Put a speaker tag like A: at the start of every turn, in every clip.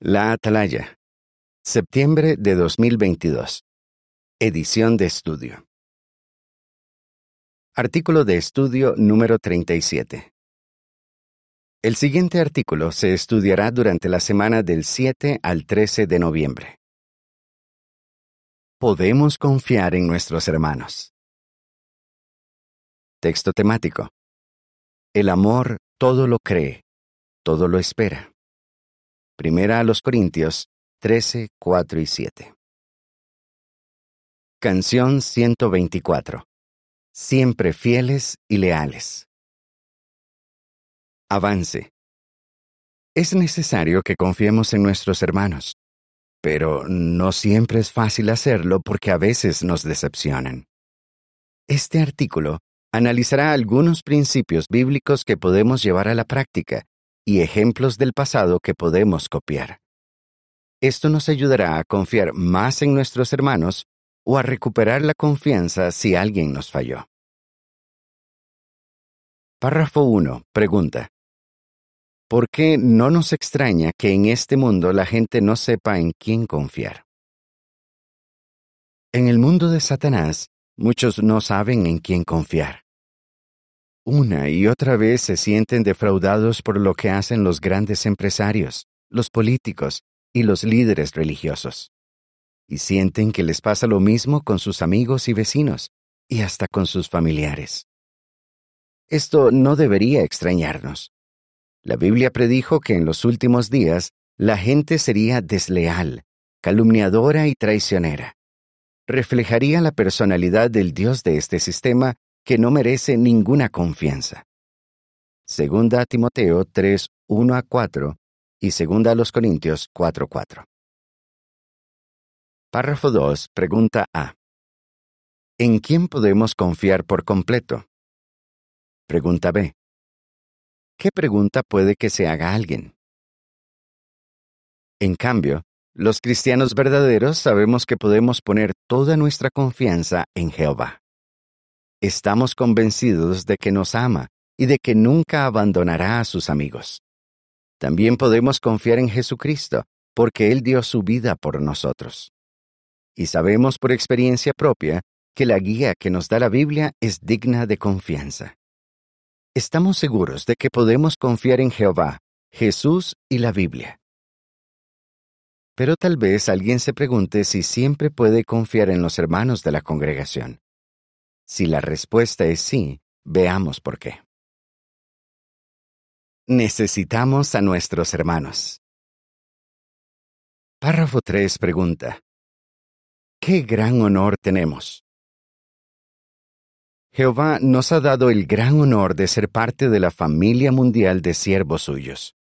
A: La Atalaya. Septiembre de 2022. Edición de estudio. Artículo de estudio número 37. El siguiente artículo se estudiará durante la semana del 7 al 13 de noviembre. Podemos confiar en nuestros hermanos. Texto temático. El amor todo lo cree, todo lo espera. Primera a los Corintios 13, 4 y 7. Canción 124. Siempre fieles y leales. Avance. Es necesario que confiemos en nuestros hermanos, pero no siempre es fácil hacerlo porque a veces nos decepcionan. Este artículo analizará algunos principios bíblicos que podemos llevar a la práctica y ejemplos del pasado que podemos copiar. Esto nos ayudará a confiar más en nuestros hermanos o a recuperar la confianza si alguien nos falló. Párrafo 1. Pregunta. ¿Por qué no nos extraña que en este mundo la gente no sepa en quién confiar? En el mundo de Satanás, muchos no saben en quién confiar. Una y otra vez se sienten defraudados por lo que hacen los grandes empresarios, los políticos y los líderes religiosos. Y sienten que les pasa lo mismo con sus amigos y vecinos, y hasta con sus familiares. Esto no debería extrañarnos. La Biblia predijo que en los últimos días la gente sería desleal, calumniadora y traicionera. Reflejaría la personalidad del Dios de este sistema que no merece ninguna confianza. Segunda Timoteo 3, 1 a 4 y segunda a los Corintios 4, 4. Párrafo 2. Pregunta A. ¿En quién podemos confiar por completo? Pregunta B. ¿Qué pregunta puede que se haga alguien? En cambio, los cristianos verdaderos sabemos que podemos poner toda nuestra confianza en Jehová. Estamos convencidos de que nos ama y de que nunca abandonará a sus amigos. También podemos confiar en Jesucristo, porque Él dio su vida por nosotros. Y sabemos por experiencia propia que la guía que nos da la Biblia es digna de confianza. Estamos seguros de que podemos confiar en Jehová, Jesús y la Biblia. Pero tal vez alguien se pregunte si siempre puede confiar en los hermanos de la congregación. Si la respuesta es sí, veamos por qué. Necesitamos a nuestros hermanos. Párrafo 3 pregunta. ¿Qué gran honor tenemos? Jehová nos ha dado el gran honor de ser parte de la familia mundial de siervos suyos.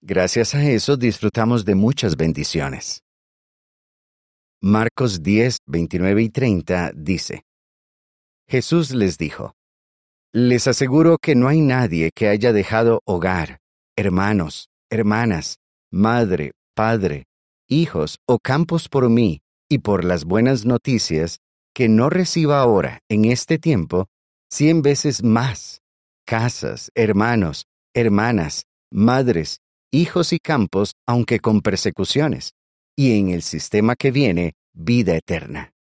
A: Gracias a eso disfrutamos de muchas bendiciones. Marcos 10, 29 y 30 dice, Jesús les dijo, Les aseguro que no hay nadie que haya dejado hogar, hermanos, hermanas, madre, padre, hijos o campos por mí y por las buenas noticias, que no reciba ahora, en este tiempo, cien veces más, casas, hermanos, hermanas, madres, hijos y campos, aunque con persecuciones, y en el sistema que viene, vida eterna.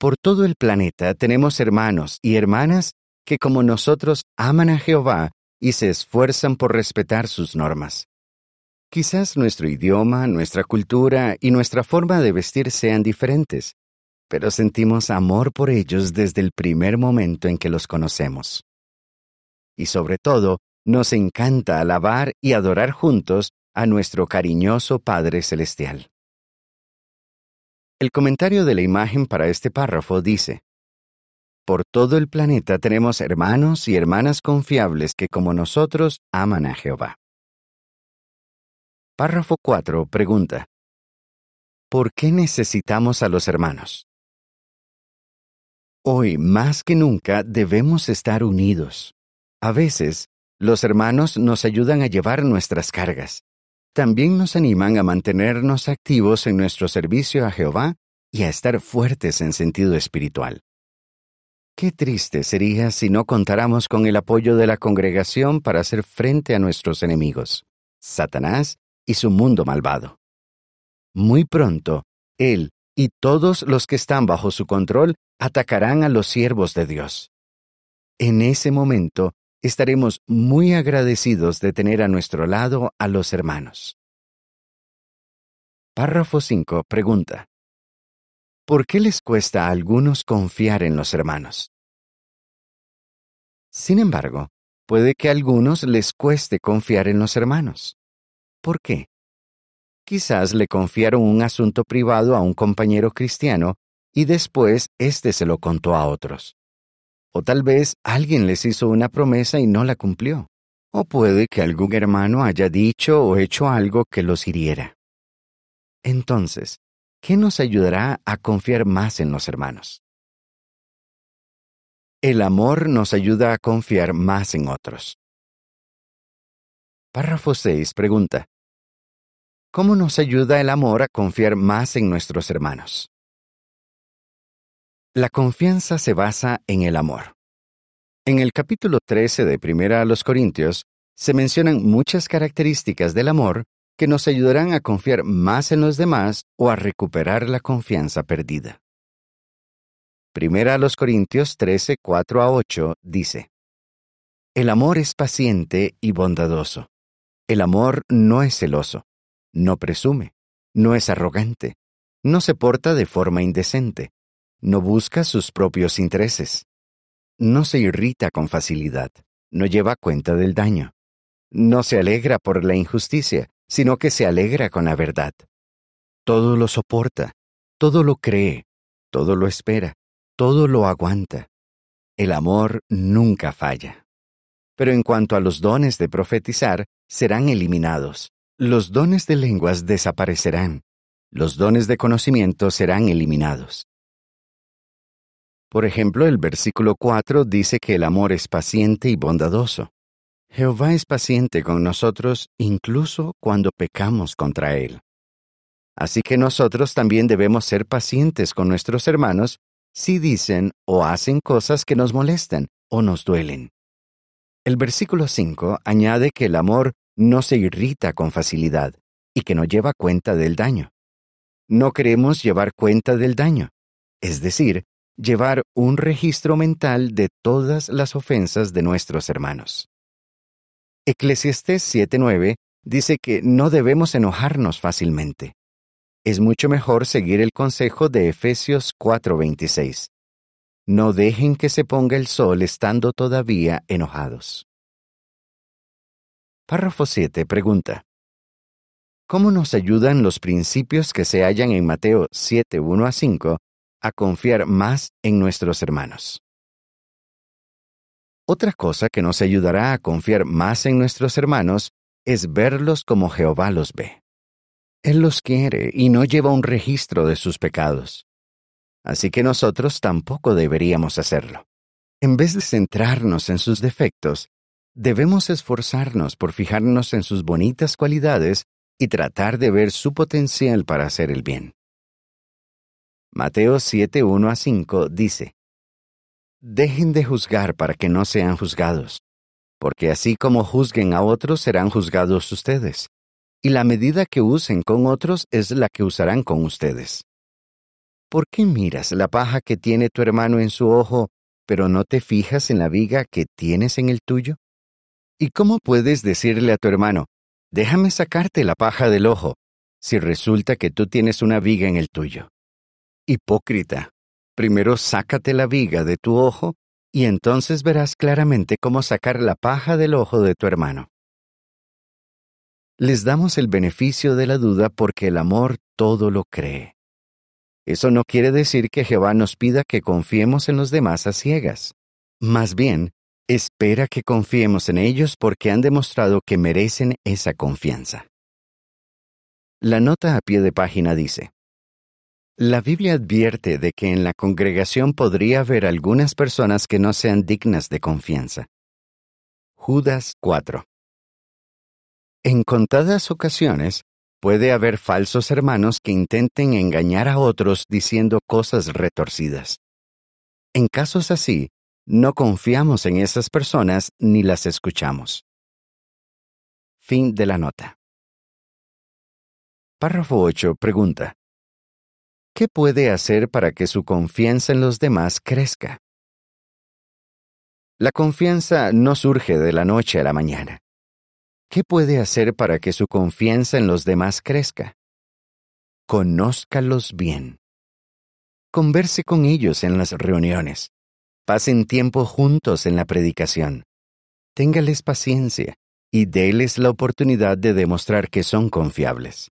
A: Por todo el planeta tenemos hermanos y hermanas que como nosotros aman a Jehová y se esfuerzan por respetar sus normas. Quizás nuestro idioma, nuestra cultura y nuestra forma de vestir sean diferentes, pero sentimos amor por ellos desde el primer momento en que los conocemos. Y sobre todo, nos encanta alabar y adorar juntos a nuestro cariñoso Padre Celestial. El comentario de la imagen para este párrafo dice, Por todo el planeta tenemos hermanos y hermanas confiables que como nosotros aman a Jehová. Párrafo 4 pregunta, ¿Por qué necesitamos a los hermanos? Hoy más que nunca debemos estar unidos. A veces, los hermanos nos ayudan a llevar nuestras cargas, también nos animan a mantenernos activos en nuestro servicio a Jehová y a estar fuertes en sentido espiritual. Qué triste sería si no contáramos con el apoyo de la congregación para hacer frente a nuestros enemigos, Satanás y su mundo malvado. Muy pronto, Él y todos los que están bajo su control atacarán a los siervos de Dios. En ese momento estaremos muy agradecidos de tener a nuestro lado a los hermanos. Párrafo 5. Pregunta. ¿Por qué les cuesta a algunos confiar en los hermanos? Sin embargo, puede que a algunos les cueste confiar en los hermanos. ¿Por qué? Quizás le confiaron un asunto privado a un compañero cristiano y después éste se lo contó a otros. O tal vez alguien les hizo una promesa y no la cumplió. O puede que algún hermano haya dicho o hecho algo que los hiriera. Entonces, ¿qué nos ayudará a confiar más en los hermanos? El amor nos ayuda a confiar más en otros. Párrafo 6 pregunta. ¿Cómo nos ayuda el amor a confiar más en nuestros hermanos? La confianza se basa en el amor. En el capítulo 13 de Primera a los Corintios se mencionan muchas características del amor que nos ayudarán a confiar más en los demás o a recuperar la confianza perdida. Primera a los Corintios 13, 4 a 8 dice, El amor es paciente y bondadoso. El amor no es celoso, no presume, no es arrogante, no se porta de forma indecente no busca sus propios intereses. No se irrita con facilidad. No lleva cuenta del daño. No se alegra por la injusticia, sino que se alegra con la verdad. Todo lo soporta, todo lo cree, todo lo espera, todo lo aguanta. El amor nunca falla. Pero en cuanto a los dones de profetizar, serán eliminados. Los dones de lenguas desaparecerán. Los dones de conocimiento serán eliminados. Por ejemplo, el versículo 4 dice que el amor es paciente y bondadoso. Jehová es paciente con nosotros incluso cuando pecamos contra Él. Así que nosotros también debemos ser pacientes con nuestros hermanos si dicen o hacen cosas que nos molestan o nos duelen. El versículo 5 añade que el amor no se irrita con facilidad y que no lleva cuenta del daño. No queremos llevar cuenta del daño, es decir, llevar un registro mental de todas las ofensas de nuestros hermanos. Eclesiastés 7:9 dice que no debemos enojarnos fácilmente. Es mucho mejor seguir el consejo de Efesios 4:26. No dejen que se ponga el sol estando todavía enojados. Párrafo 7 pregunta. ¿Cómo nos ayudan los principios que se hallan en Mateo 7:1 a 5 a confiar más en nuestros hermanos. Otra cosa que nos ayudará a confiar más en nuestros hermanos es verlos como Jehová los ve. Él los quiere y no lleva un registro de sus pecados. Así que nosotros tampoco deberíamos hacerlo. En vez de centrarnos en sus defectos, debemos esforzarnos por fijarnos en sus bonitas cualidades y tratar de ver su potencial para hacer el bien. Mateo 7, 1 a 5 dice, Dejen de juzgar para que no sean juzgados, porque así como juzguen a otros serán juzgados ustedes, y la medida que usen con otros es la que usarán con ustedes. ¿Por qué miras la paja que tiene tu hermano en su ojo, pero no te fijas en la viga que tienes en el tuyo? ¿Y cómo puedes decirle a tu hermano, déjame sacarte la paja del ojo, si resulta que tú tienes una viga en el tuyo? Hipócrita, primero sácate la viga de tu ojo y entonces verás claramente cómo sacar la paja del ojo de tu hermano. Les damos el beneficio de la duda porque el amor todo lo cree. Eso no quiere decir que Jehová nos pida que confiemos en los demás a ciegas. Más bien, espera que confiemos en ellos porque han demostrado que merecen esa confianza. La nota a pie de página dice, la Biblia advierte de que en la congregación podría haber algunas personas que no sean dignas de confianza. Judas 4. En contadas ocasiones, puede haber falsos hermanos que intenten engañar a otros diciendo cosas retorcidas. En casos así, no confiamos en esas personas ni las escuchamos. Fin de la nota. Párrafo 8 pregunta. ¿Qué puede hacer para que su confianza en los demás crezca? La confianza no surge de la noche a la mañana. ¿Qué puede hacer para que su confianza en los demás crezca? Conózcalos bien. Converse con ellos en las reuniones. Pasen tiempo juntos en la predicación. Téngales paciencia y déles la oportunidad de demostrar que son confiables.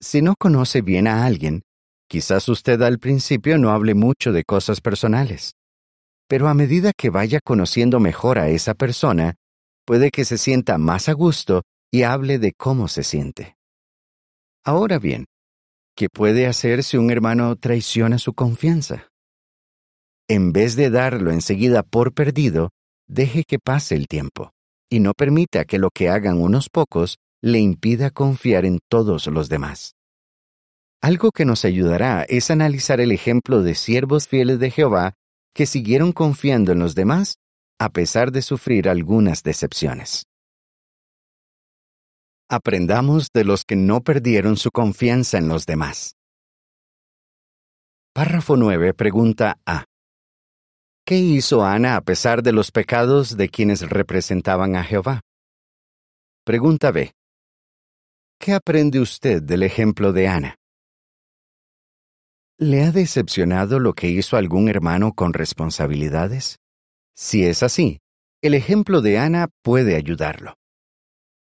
A: Si no conoce bien a alguien, quizás usted al principio no hable mucho de cosas personales pero a medida que vaya conociendo mejor a esa persona, puede que se sienta más a gusto y hable de cómo se siente. Ahora bien, ¿qué puede hacer si un hermano traiciona su confianza? En vez de darlo enseguida por perdido, deje que pase el tiempo y no permita que lo que hagan unos pocos le impida confiar en todos los demás. Algo que nos ayudará es analizar el ejemplo de siervos fieles de Jehová que siguieron confiando en los demás a pesar de sufrir algunas decepciones. Aprendamos de los que no perdieron su confianza en los demás. Párrafo 9 pregunta A. ¿Qué hizo Ana a pesar de los pecados de quienes representaban a Jehová? Pregunta B. ¿Qué aprende usted del ejemplo de Ana? ¿Le ha decepcionado lo que hizo algún hermano con responsabilidades? Si es así, el ejemplo de Ana puede ayudarlo.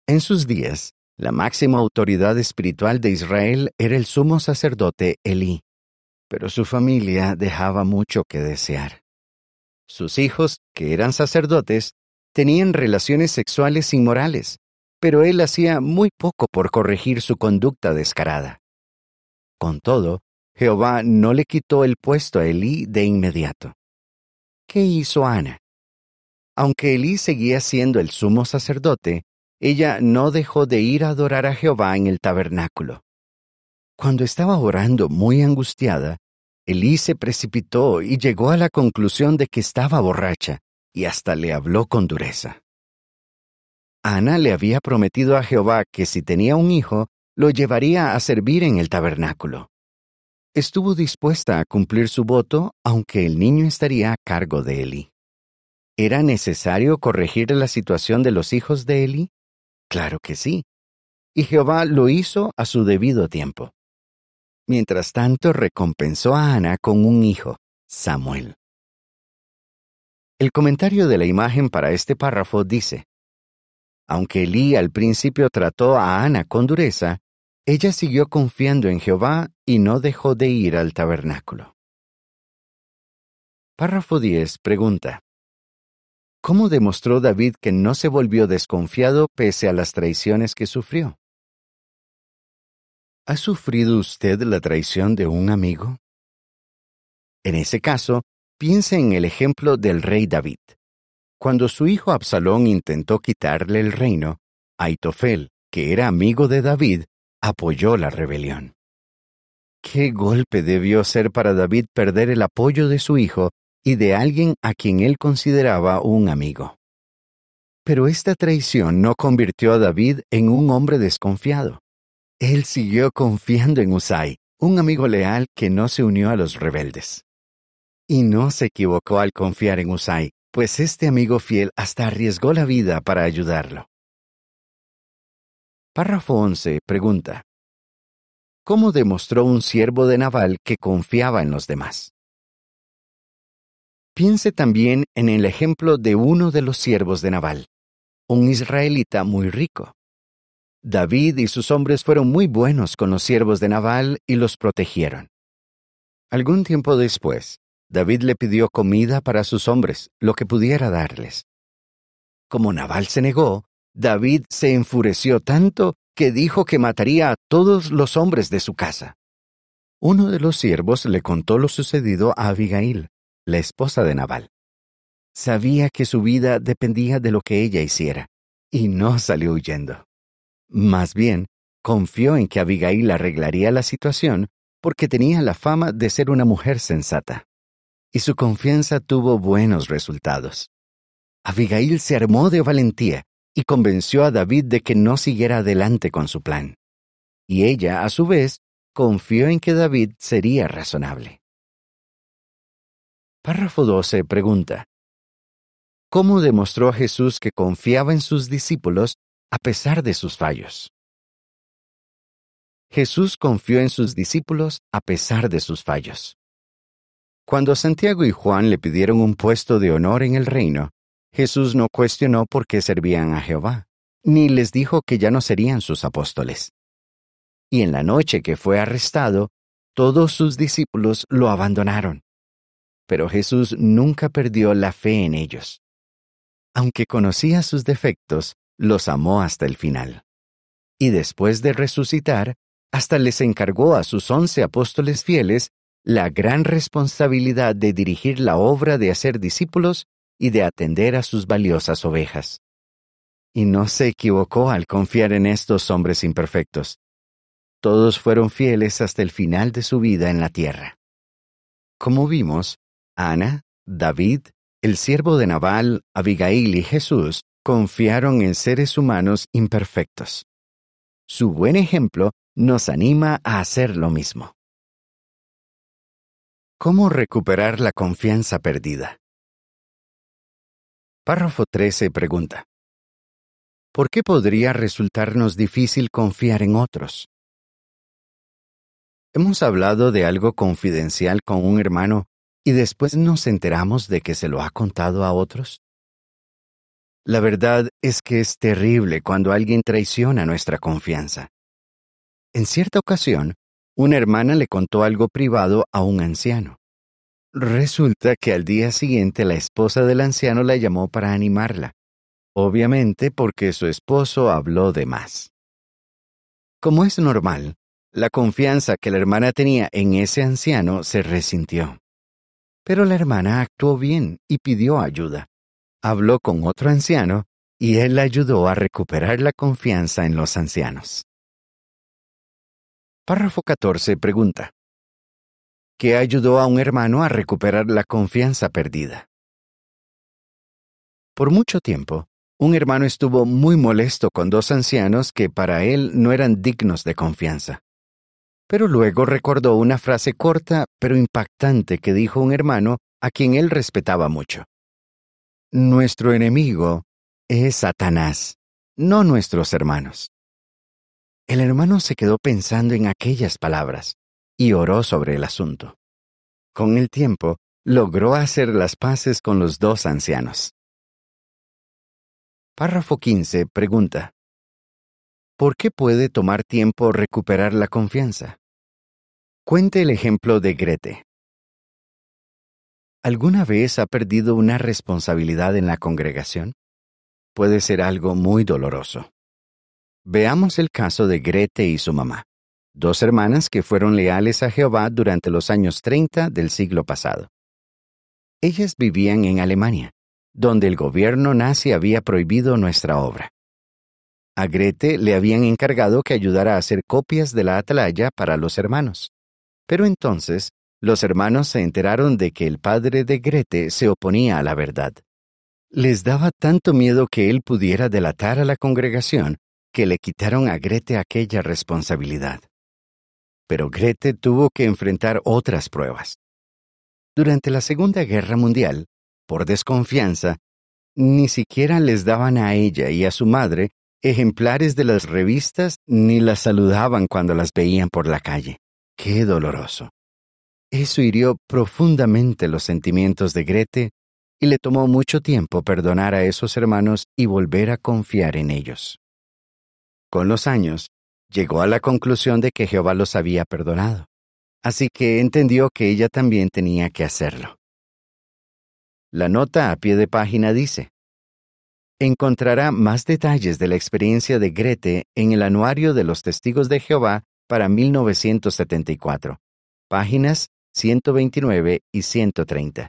A: En sus días, la máxima autoridad espiritual de Israel era el sumo sacerdote Elí, pero su familia dejaba mucho que desear. Sus hijos, que eran sacerdotes, tenían relaciones sexuales inmorales, pero él hacía muy poco por corregir su conducta descarada. Con todo, Jehová no le quitó el puesto a Elí de inmediato. ¿Qué hizo Ana? Aunque Elí seguía siendo el sumo sacerdote, ella no dejó de ir a adorar a Jehová en el tabernáculo. Cuando estaba orando muy angustiada, Elí se precipitó y llegó a la conclusión de que estaba borracha, y hasta le habló con dureza. Ana le había prometido a Jehová que si tenía un hijo, lo llevaría a servir en el tabernáculo estuvo dispuesta a cumplir su voto aunque el niño estaría a cargo de Eli. ¿Era necesario corregir la situación de los hijos de Eli? Claro que sí. Y Jehová lo hizo a su debido tiempo. Mientras tanto, recompensó a Ana con un hijo, Samuel. El comentario de la imagen para este párrafo dice, Aunque Elí al principio trató a Ana con dureza, ella siguió confiando en Jehová y no dejó de ir al tabernáculo. Párrafo 10 pregunta. ¿Cómo demostró David que no se volvió desconfiado pese a las traiciones que sufrió? ¿Ha sufrido usted la traición de un amigo? En ese caso, piense en el ejemplo del rey David. Cuando su hijo Absalón intentó quitarle el reino, Aitofel, que era amigo de David, apoyó la rebelión. Qué golpe debió ser para David perder el apoyo de su hijo y de alguien a quien él consideraba un amigo. Pero esta traición no convirtió a David en un hombre desconfiado. Él siguió confiando en Usai, un amigo leal que no se unió a los rebeldes. Y no se equivocó al confiar en Usai, pues este amigo fiel hasta arriesgó la vida para ayudarlo. Párrafo 11 pregunta. ¿Cómo demostró un siervo de Naval que confiaba en los demás? Piense también en el ejemplo de uno de los siervos de Naval, un israelita muy rico. David y sus hombres fueron muy buenos con los siervos de Naval y los protegieron. Algún tiempo después, David le pidió comida para sus hombres, lo que pudiera darles. Como Naval se negó, David se enfureció tanto que dijo que mataría a todos los hombres de su casa. Uno de los siervos le contó lo sucedido a Abigail, la esposa de Nabal. Sabía que su vida dependía de lo que ella hiciera, y no salió huyendo. Más bien, confió en que Abigail arreglaría la situación porque tenía la fama de ser una mujer sensata. Y su confianza tuvo buenos resultados. Abigail se armó de valentía y convenció a David de que no siguiera adelante con su plan. y ella, a su vez, confió en que David sería razonable. Párrafo 12 pregunta. ¿Cómo demostró Jesús que confiaba en sus discípulos a pesar de sus fallos? Jesús confió en sus discípulos a pesar de sus fallos. Cuando Santiago y Juan le pidieron un puesto de honor en el reino, Jesús no cuestionó por qué servían a Jehová, ni les dijo que ya no serían sus apóstoles. Y en la noche que fue arrestado, todos sus discípulos lo abandonaron. Pero Jesús nunca perdió la fe en ellos. Aunque conocía sus defectos, los amó hasta el final. Y después de resucitar, hasta les encargó a sus once apóstoles fieles la gran responsabilidad de dirigir la obra de hacer discípulos y de atender a sus valiosas ovejas. Y no se equivocó al confiar en estos hombres imperfectos. Todos fueron fieles hasta el final de su vida en la tierra. Como vimos, Ana, David, el siervo de Nabal, Abigail y Jesús confiaron en seres humanos imperfectos. Su buen ejemplo nos anima a hacer lo mismo. ¿Cómo recuperar la confianza perdida? Párrafo 13 pregunta. ¿Por qué podría resultarnos difícil confiar en otros? Hemos hablado de algo confidencial con un hermano y después nos enteramos de que se lo ha contado a otros. La verdad es que es terrible cuando alguien traiciona nuestra confianza. En cierta ocasión, una hermana le contó algo privado a un anciano. Resulta que al día siguiente la esposa del anciano la llamó para animarla, obviamente porque su esposo habló de más. Como es normal, la confianza que la hermana tenía en ese anciano se resintió. Pero la hermana actuó bien y pidió ayuda. Habló con otro anciano y él la ayudó a recuperar la confianza en los ancianos. Párrafo 14 pregunta. ¿Qué ayudó a un hermano a recuperar la confianza perdida? Por mucho tiempo, un hermano estuvo muy molesto con dos ancianos que para él no eran dignos de confianza. Pero luego recordó una frase corta pero impactante que dijo un hermano a quien él respetaba mucho. Nuestro enemigo es Satanás, no nuestros hermanos. El hermano se quedó pensando en aquellas palabras y oró sobre el asunto. Con el tiempo, logró hacer las paces con los dos ancianos. Párrafo 15 pregunta. ¿Por qué puede tomar tiempo recuperar la confianza? Cuente el ejemplo de Grete. ¿Alguna vez ha perdido una responsabilidad en la congregación? Puede ser algo muy doloroso. Veamos el caso de Grete y su mamá, dos hermanas que fueron leales a Jehová durante los años 30 del siglo pasado. Ellas vivían en Alemania, donde el gobierno nazi había prohibido nuestra obra. A Grete le habían encargado que ayudara a hacer copias de la atalaya para los hermanos. Pero entonces, los hermanos se enteraron de que el padre de Grete se oponía a la verdad. Les daba tanto miedo que él pudiera delatar a la congregación que le quitaron a Grete aquella responsabilidad. Pero Grete tuvo que enfrentar otras pruebas. Durante la Segunda Guerra Mundial, por desconfianza, ni siquiera les daban a ella y a su madre ejemplares de las revistas ni las saludaban cuando las veían por la calle. ¡Qué doloroso! Eso hirió profundamente los sentimientos de Grete y le tomó mucho tiempo perdonar a esos hermanos y volver a confiar en ellos. Con los años, llegó a la conclusión de que Jehová los había perdonado, así que entendió que ella también tenía que hacerlo. La nota a pie de página dice, Encontrará más detalles de la experiencia de Grete en el Anuario de los Testigos de Jehová para 1974, páginas 129 y 130.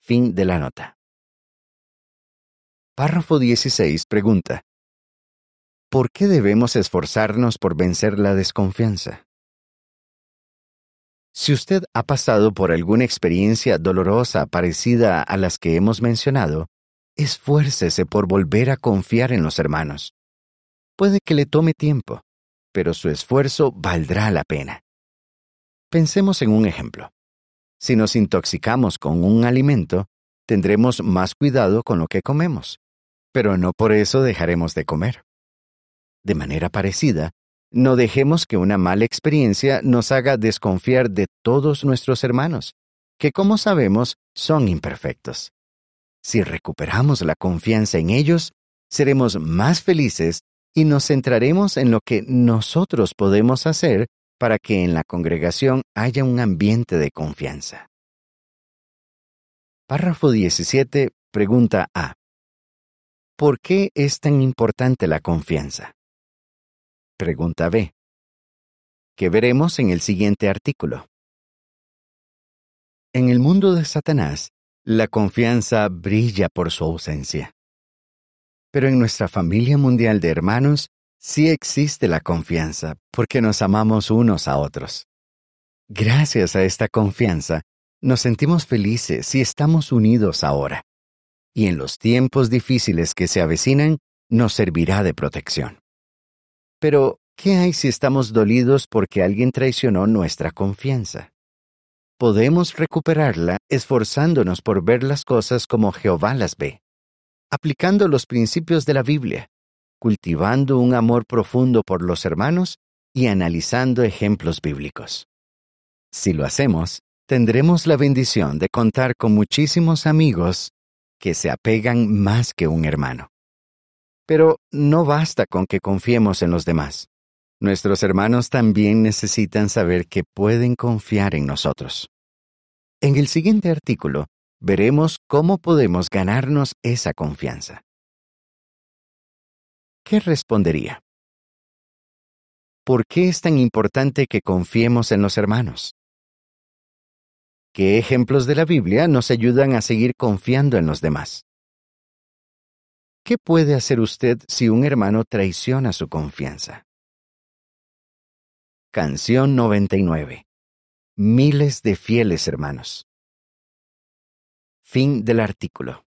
A: Fin de la nota. Párrafo 16 pregunta. ¿Por qué debemos esforzarnos por vencer la desconfianza? Si usted ha pasado por alguna experiencia dolorosa parecida a las que hemos mencionado, esfuércese por volver a confiar en los hermanos. Puede que le tome tiempo, pero su esfuerzo valdrá la pena. Pensemos en un ejemplo. Si nos intoxicamos con un alimento, tendremos más cuidado con lo que comemos, pero no por eso dejaremos de comer. De manera parecida, no dejemos que una mala experiencia nos haga desconfiar de todos nuestros hermanos, que como sabemos son imperfectos. Si recuperamos la confianza en ellos, seremos más felices y nos centraremos en lo que nosotros podemos hacer para que en la congregación haya un ambiente de confianza. Párrafo 17. Pregunta A. ¿Por qué es tan importante la confianza? Pregunta B. Que veremos en el siguiente artículo. En el mundo de Satanás, la confianza brilla por su ausencia. Pero en nuestra familia mundial de hermanos sí existe la confianza porque nos amamos unos a otros. Gracias a esta confianza, nos sentimos felices y estamos unidos ahora. Y en los tiempos difíciles que se avecinan, nos servirá de protección. Pero, ¿qué hay si estamos dolidos porque alguien traicionó nuestra confianza? Podemos recuperarla esforzándonos por ver las cosas como Jehová las ve aplicando los principios de la Biblia, cultivando un amor profundo por los hermanos y analizando ejemplos bíblicos. Si lo hacemos, tendremos la bendición de contar con muchísimos amigos que se apegan más que un hermano. Pero no basta con que confiemos en los demás. Nuestros hermanos también necesitan saber que pueden confiar en nosotros. En el siguiente artículo veremos cómo podemos ganarnos esa confianza. ¿Qué respondería? ¿Por qué es tan importante que confiemos en los hermanos? ¿Qué ejemplos de la Biblia nos ayudan a seguir confiando en los demás? ¿Qué puede hacer usted si un hermano traiciona su confianza? Canción 99. Miles de fieles hermanos. Fin del artículo.